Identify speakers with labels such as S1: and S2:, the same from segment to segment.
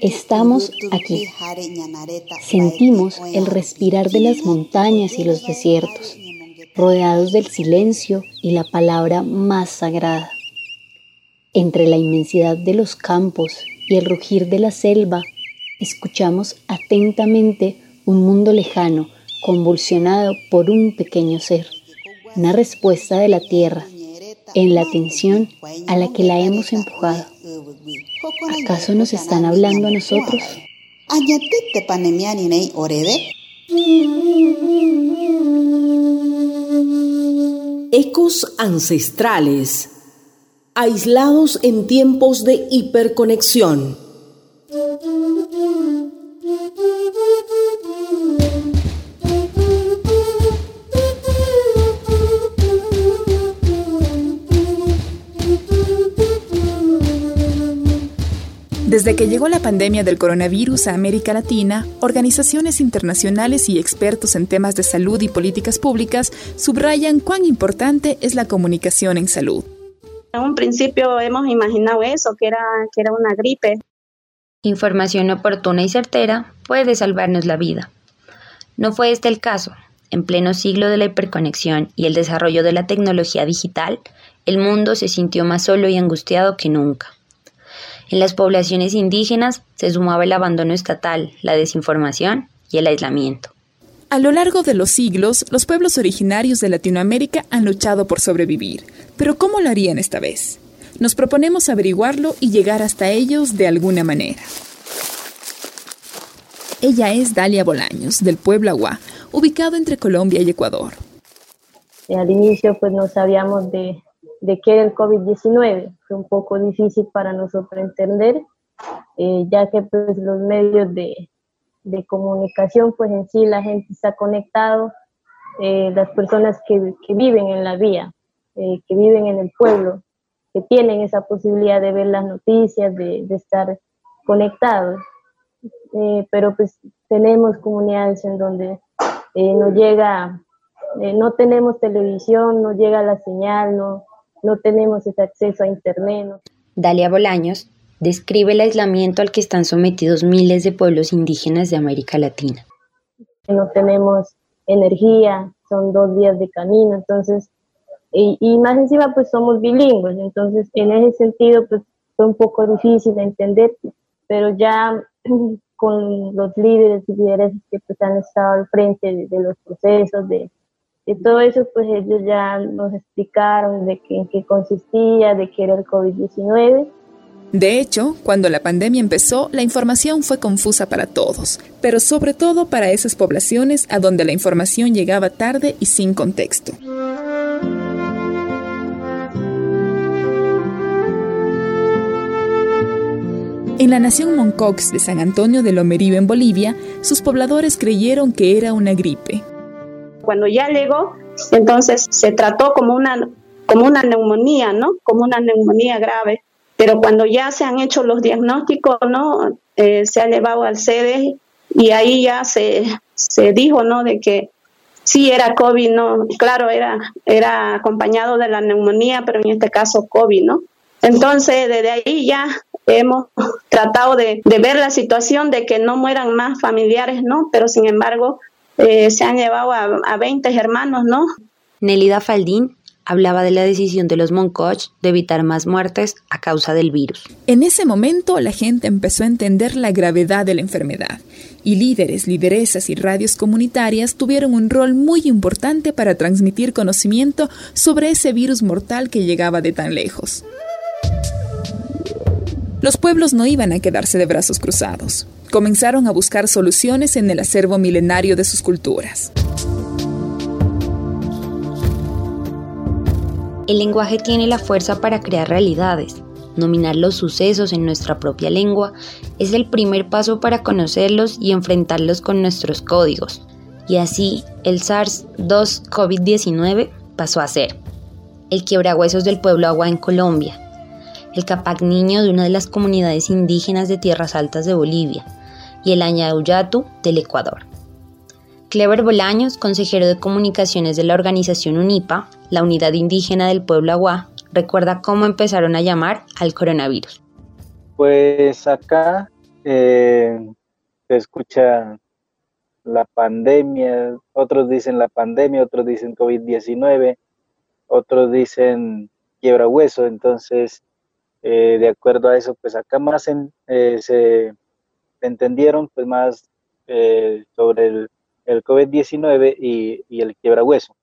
S1: Estamos aquí. Sentimos el respirar de las montañas y los desiertos, rodeados del silencio y la palabra más sagrada. Entre la inmensidad de los campos y el rugir de la selva, escuchamos atentamente un mundo lejano convulsionado por un pequeño ser, una respuesta de la tierra en la atención a la que la hemos empujado. ¿Acaso nos están hablando a nosotros?
S2: Ecos ancestrales, aislados en tiempos de hiperconexión.
S3: Desde que llegó la pandemia del coronavirus a América Latina, organizaciones internacionales y expertos en temas de salud y políticas públicas subrayan cuán importante es la comunicación en salud.
S4: En un principio hemos imaginado eso, que era, que era una gripe.
S5: Información oportuna y certera puede salvarnos la vida. No fue este el caso. En pleno siglo de la hiperconexión y el desarrollo de la tecnología digital, el mundo se sintió más solo y angustiado que nunca. En las poblaciones indígenas se sumaba el abandono estatal, la desinformación y el aislamiento.
S3: A lo largo de los siglos, los pueblos originarios de Latinoamérica han luchado por sobrevivir. Pero ¿cómo lo harían esta vez? Nos proponemos averiguarlo y llegar hasta ellos de alguna manera. Ella es Dalia Bolaños, del pueblo Agua, ubicado entre Colombia y Ecuador.
S6: Al inicio pues no sabíamos de, de qué era el COVID-19. Fue un poco difícil para nosotros entender, eh, ya que pues, los medios de, de, comunicación, pues en sí la gente está conectado, eh, las personas que, que, viven en la vía, eh, que viven en el pueblo, que tienen esa posibilidad de ver las noticias, de, de estar conectados. pero pues tenemos comunidades en donde no llega, no tenemos televisión, no llega la señal, no, no tenemos ese acceso a Internet.
S5: Dalia Bolaños describe el aislamiento al que están sometidos miles de pueblos indígenas de América Latina.
S6: No tenemos energía, son dos días de camino, entonces, y, más encima pues somos bilingües, entonces en ese sentido pues fue un poco difícil de entender, pero ya con los líderes y líderes que pues han estado al frente de los procesos, de, y todo eso, pues ellos ya nos explicaron de qué, en qué consistía, de qué era el COVID-19.
S3: De hecho, cuando la pandemia empezó, la información fue confusa para todos, pero sobre todo para esas poblaciones a donde la información llegaba tarde y sin contexto. En la nación Moncox de San Antonio de Lomerío en Bolivia, sus pobladores creyeron que era una gripe,
S4: cuando ya llegó, entonces se trató como una, como una neumonía, ¿no? Como una neumonía grave. Pero cuando ya se han hecho los diagnósticos, ¿no? Eh, se ha llevado al sede y ahí ya se, se dijo, ¿no? De que sí era COVID, ¿no? Claro, era, era acompañado de la neumonía, pero en este caso COVID, ¿no? Entonces, desde ahí ya hemos tratado de, de, ver la situación de que no mueran más familiares, ¿no? Pero sin embargo, eh, se han llevado a, a 20 hermanos, ¿no?
S5: Nelida Faldín hablaba de la decisión de los Moncoch de evitar más muertes a causa del virus.
S3: En ese momento la gente empezó a entender la gravedad de la enfermedad y líderes, lideresas y radios comunitarias tuvieron un rol muy importante para transmitir conocimiento sobre ese virus mortal que llegaba de tan lejos. Los pueblos no iban a quedarse de brazos cruzados comenzaron a buscar soluciones en el acervo milenario de sus culturas.
S5: El lenguaje tiene la fuerza para crear realidades. Nominar los sucesos en nuestra propia lengua es el primer paso para conocerlos y enfrentarlos con nuestros códigos. Y así, el SARS-2 COVID-19 pasó a ser el quiebrahuesos del pueblo agua en Colombia, el Capac Niño de una de las comunidades indígenas de tierras altas de Bolivia, y el Añauyatu del Ecuador. Clever Bolaños, consejero de comunicaciones de la organización UNIPA, la unidad indígena del pueblo Agua, recuerda cómo empezaron a llamar al coronavirus.
S7: Pues acá eh, se escucha la pandemia, otros dicen la pandemia, otros dicen COVID-19, otros dicen quiebra hueso, entonces eh, de acuerdo a eso, pues acá más eh, se entendieron pues más sobre el, el COVID-19 y, y el quiebra hueso.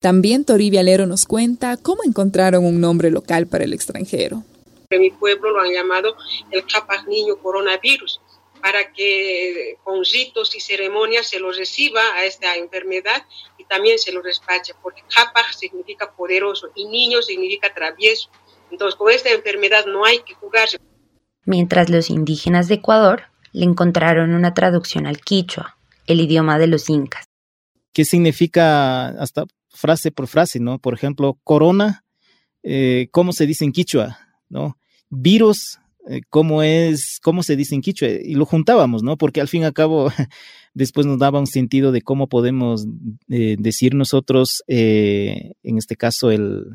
S3: También Toribia Alero nos cuenta cómo encontraron un nombre local para el extranjero.
S8: En mi pueblo lo han llamado el Capas Niño Coronavirus, para que con ritos y ceremonias se lo reciba a esta enfermedad y también se lo despache, porque Capas significa poderoso y niño significa travieso. Entonces, con esta enfermedad no hay que jugarse.
S5: Mientras los indígenas de Ecuador le encontraron una traducción al quichua, el idioma de los incas.
S9: ¿Qué significa hasta frase por frase, ¿no? Por ejemplo, corona, eh, ¿cómo se dice en quichua? ¿No? Virus, eh, ¿cómo es, cómo se dice en quichua? Y lo juntábamos, ¿no? Porque al fin y al cabo después nos daba un sentido de cómo podemos eh, decir nosotros, eh, en este caso, el,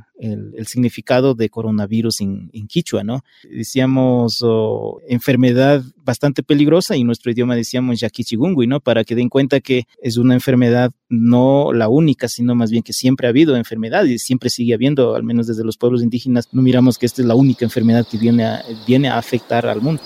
S9: significado de coronavirus en, Quichua, ¿no? Decíamos oh, enfermedad bastante peligrosa y en nuestro idioma decíamos yaquichigungui, ¿no? Para que den cuenta que es una enfermedad no la única, sino más bien que siempre ha habido enfermedad y siempre sigue habiendo, al menos desde los pueblos indígenas, no miramos que esta es la única enfermedad que viene viene a afectar al mundo.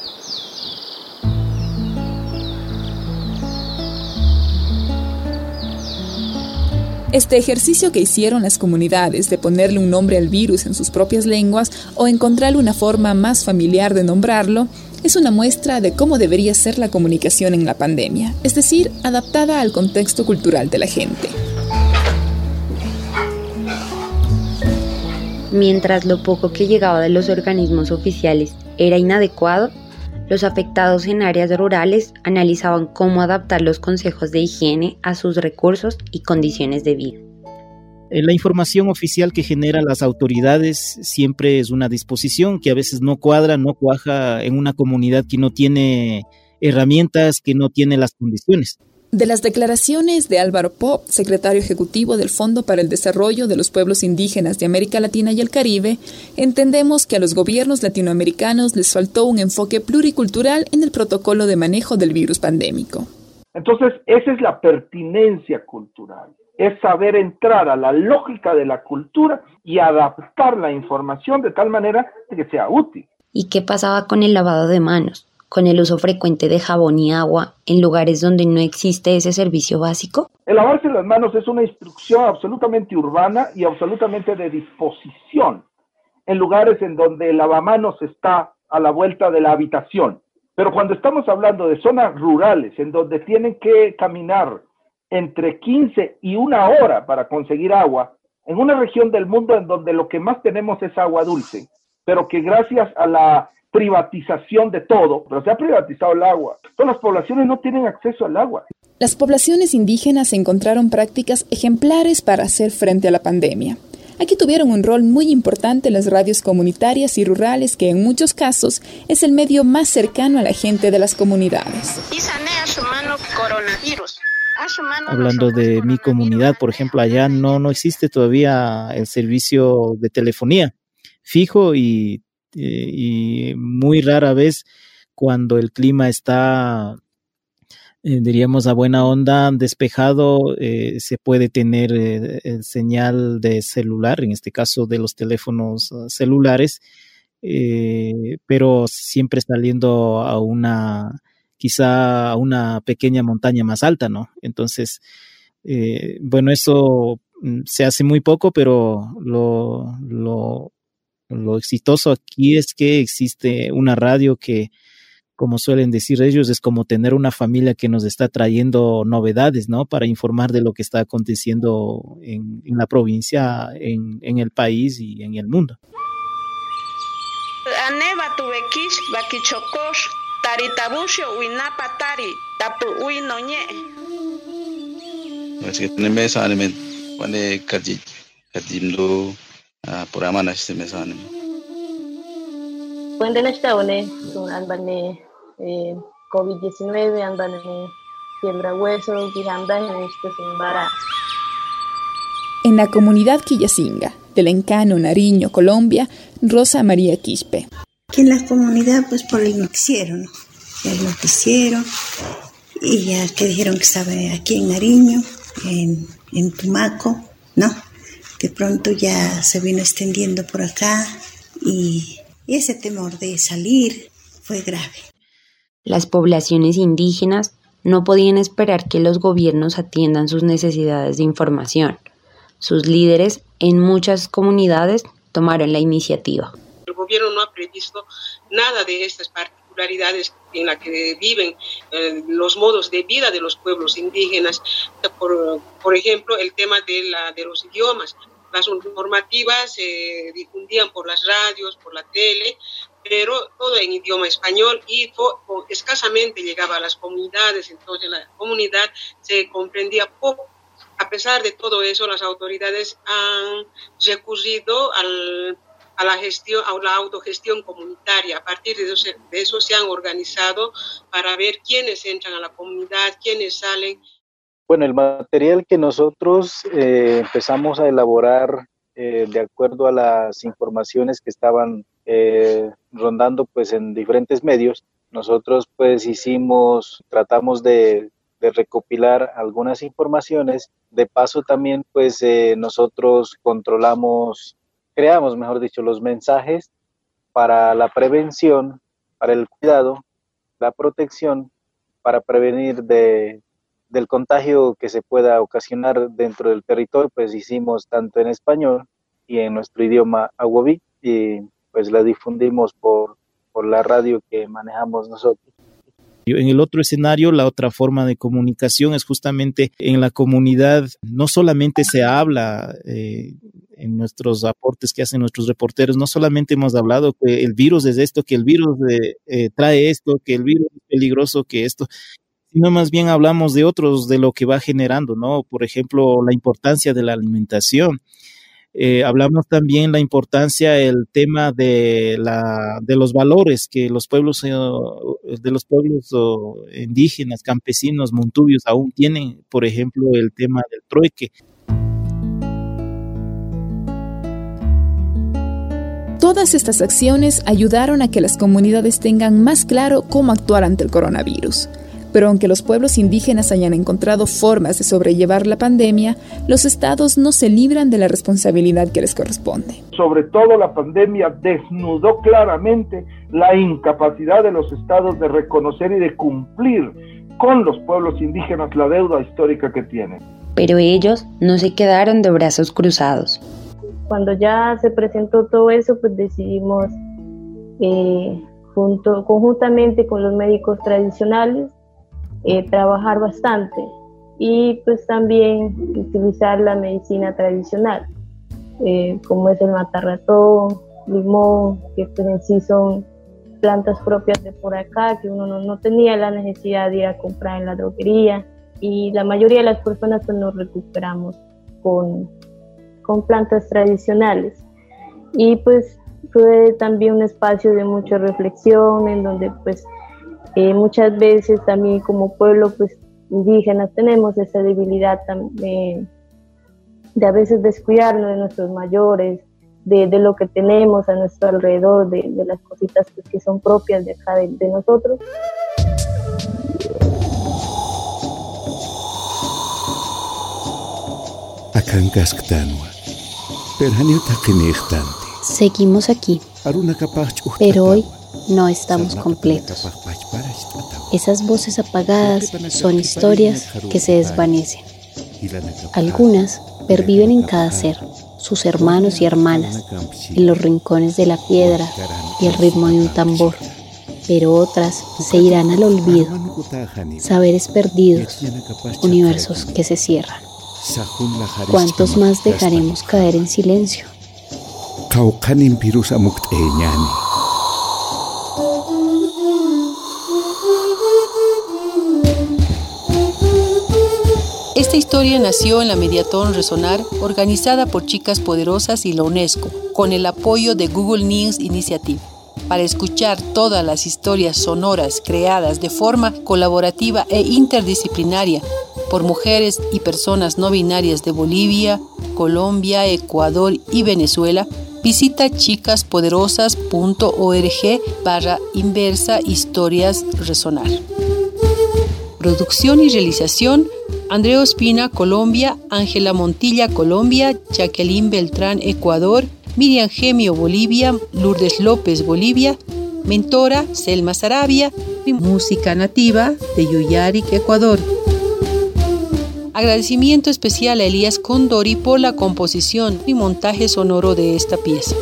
S3: Este ejercicio que hicieron las comunidades de ponerle un nombre al virus en sus propias lenguas o encontrarle una forma más familiar de nombrarlo es una muestra de cómo debería ser la comunicación en la pandemia, es decir, adaptada al contexto cultural de la gente.
S5: Mientras lo poco que llegaba de los organismos oficiales era inadecuado, los afectados en áreas rurales analizaban cómo adaptar los consejos de higiene a sus recursos y condiciones de vida.
S9: Eh, la información oficial que generan las autoridades siempre es una disposición que a veces no cuadra, no cuaja en una comunidad que no tiene herramientas, que no tiene las condiciones.
S3: De las declaraciones de Álvaro Pop, secretario ejecutivo del Fondo para el Desarrollo de los Pueblos Indígenas de América Latina y el Caribe, entendemos que a los gobiernos latinoamericanos les faltó un enfoque pluricultural en el protocolo de manejo del virus pandémico.
S10: Entonces, esa es la pertinencia cultural, es saber entrar a la lógica de la cultura y adaptar la información de tal manera que sea útil.
S5: ¿Y qué pasaba con el lavado de manos? Con el uso frecuente de jabón y agua en lugares donde no existe ese servicio básico?
S10: El lavarse las manos es una instrucción absolutamente urbana y absolutamente de disposición en lugares en donde el lavamanos está a la vuelta de la habitación. Pero cuando estamos hablando de zonas rurales en donde tienen que caminar entre 15 y una hora para conseguir agua, en una región del mundo en donde lo que más tenemos es agua dulce, pero que gracias a la privatización de todo, pero se ha privatizado el agua. Todas las poblaciones no tienen acceso al agua.
S3: Las poblaciones indígenas encontraron prácticas ejemplares para hacer frente a la pandemia. Aquí tuvieron un rol muy importante las radios comunitarias y rurales, que en muchos casos es el medio más cercano a la gente de las comunidades.
S9: Hablando de mi comunidad, por ejemplo, allá no, no existe todavía el servicio de telefonía fijo y y muy rara vez cuando el clima está, eh, diríamos, a buena onda, despejado, eh, se puede tener el señal de celular, en este caso de los teléfonos ah, celulares, pero siempre saliendo a una, quizá a una pequeña montaña más alta, ¿no? Entonces, bueno, eso mm, se hace muy poco, pero lo, lo lo exitoso aquí es que existe una radio que, como suelen decir ellos, es como tener una familia que nos está trayendo novedades, ¿no? Para informar de lo que está aconteciendo en, la provincia, en, el país y en el mundo.
S6: Programa na este mes ánimo. Cuando na esta one, andan eh, COVID-19, andan quiebra hueso, y andan en este simbara.
S3: En la comunidad Quillacinga, Del Encano, Nariño, Colombia, Rosa María Quispe.
S11: Que en la comunidad, pues por el noticiero, ¿no? El noticiero, y ya que dijeron que estaba aquí en Nariño, en, en Tumaco, ¿no? De pronto ya se vino extendiendo por acá y ese temor de salir fue grave.
S5: Las poblaciones indígenas no podían esperar que los gobiernos atiendan sus necesidades de información. Sus líderes en muchas comunidades tomaron la iniciativa.
S8: El gobierno no ha previsto nada de estas particularidades en las que viven eh, los modos de vida de los pueblos indígenas. Por, por ejemplo, el tema de, la, de los idiomas. Las normativas se difundían por las radios, por la tele, pero todo en idioma español y escasamente llegaba a las comunidades, entonces la comunidad se comprendía poco. A pesar de todo eso, las autoridades han recurrido al, a la gestión, a la autogestión comunitaria. A partir de eso, de eso se han organizado para ver quiénes entran a la comunidad, quiénes salen.
S7: Bueno, el material que nosotros eh, empezamos a elaborar eh, de acuerdo a las informaciones que estaban eh, rondando pues en diferentes medios, nosotros pues hicimos, tratamos de, recopilar algunas informaciones. De paso también pues nosotros controlamos, creamos mejor dicho los mensajes para la prevención, para el cuidado, la protección, para prevenir de del contagio que se pueda ocasionar dentro del territorio, pues hicimos tanto en español y en nuestro idioma aguabí y pues la difundimos por, por la radio que manejamos nosotros.
S9: En el otro escenario, la otra forma de comunicación es justamente en la comunidad, no solamente se habla eh, en nuestros aportes que hacen nuestros reporteros, no solamente hemos hablado que el virus es esto, que el virus eh, trae esto, que el virus es peligroso, que esto, sino más bien hablamos de otros, de lo que va generando, ¿no? Por ejemplo, la importancia de la alimentación. Eh, hablamos también la importancia, el tema de, la, de los valores que los pueblos, eh, de los pueblos indígenas, campesinos, montubios aún tienen, por ejemplo, el tema del trueque.
S3: Todas estas acciones ayudaron a que las comunidades tengan más claro cómo actuar ante el coronavirus. Pero aunque los pueblos indígenas hayan encontrado formas de sobrellevar la pandemia, los estados no se libran de la responsabilidad que les corresponde.
S10: Sobre todo la pandemia desnudó claramente la incapacidad de los estados de reconocer y de cumplir con los pueblos indígenas la deuda histórica que tienen.
S5: Pero ellos no se quedaron de brazos cruzados.
S6: Cuando ya se presentó todo eso, pues decidimos eh, junto, conjuntamente con los médicos tradicionales eh, trabajar bastante y pues también utilizar la medicina tradicional, eh, como es el matarratón, limón, que pues en sí son plantas propias de por acá, que uno no, tenía la necesidad de ir a comprar en la droguería y la mayoría de las personas pues nos recuperamos con, con plantas tradicionales. Y pues fue también un espacio de mucha reflexión en donde pues eh, muchas veces también como pueblo pues, indígenas tenemos esa debilidad también de a veces descuidarnos de nuestros mayores, de, lo que tenemos a nuestro alrededor, de, las cositas pues, que son propias de acá de, nosotros.
S1: Seguimos aquí, pero hoy no estamos completos. Esas voces apagadas son historias que se desvanecen. Algunas perviven en cada ser, sus hermanos y hermanas, en los rincones de la piedra y el ritmo de un tambor, pero otras se irán al olvido, saberes perdidos, universos que se cierran. ¿Cuántos más dejaremos caer en silencio?
S12: Esta historia nació en la Mediatón Resonar, organizada por Chicas Poderosas y la UNESCO, con el apoyo de Google News Initiative. Para escuchar todas las historias sonoras creadas de forma colaborativa e interdisciplinaria por mujeres y personas no binarias de Bolivia, Colombia, Ecuador y Venezuela, visita chicaspoderosas.org barra inversa historias resonar. Producción y realización Andreo Espina, Colombia, Ángela Montilla, Colombia, Jacqueline Beltrán, Ecuador, Miriam Gemio, Bolivia, Lourdes López, Bolivia, Mentora, Selma Sarabia, y música nativa de Yuyaric, Ecuador. Agradecimiento especial a Elías Condori por la composición y montaje sonoro de esta pieza.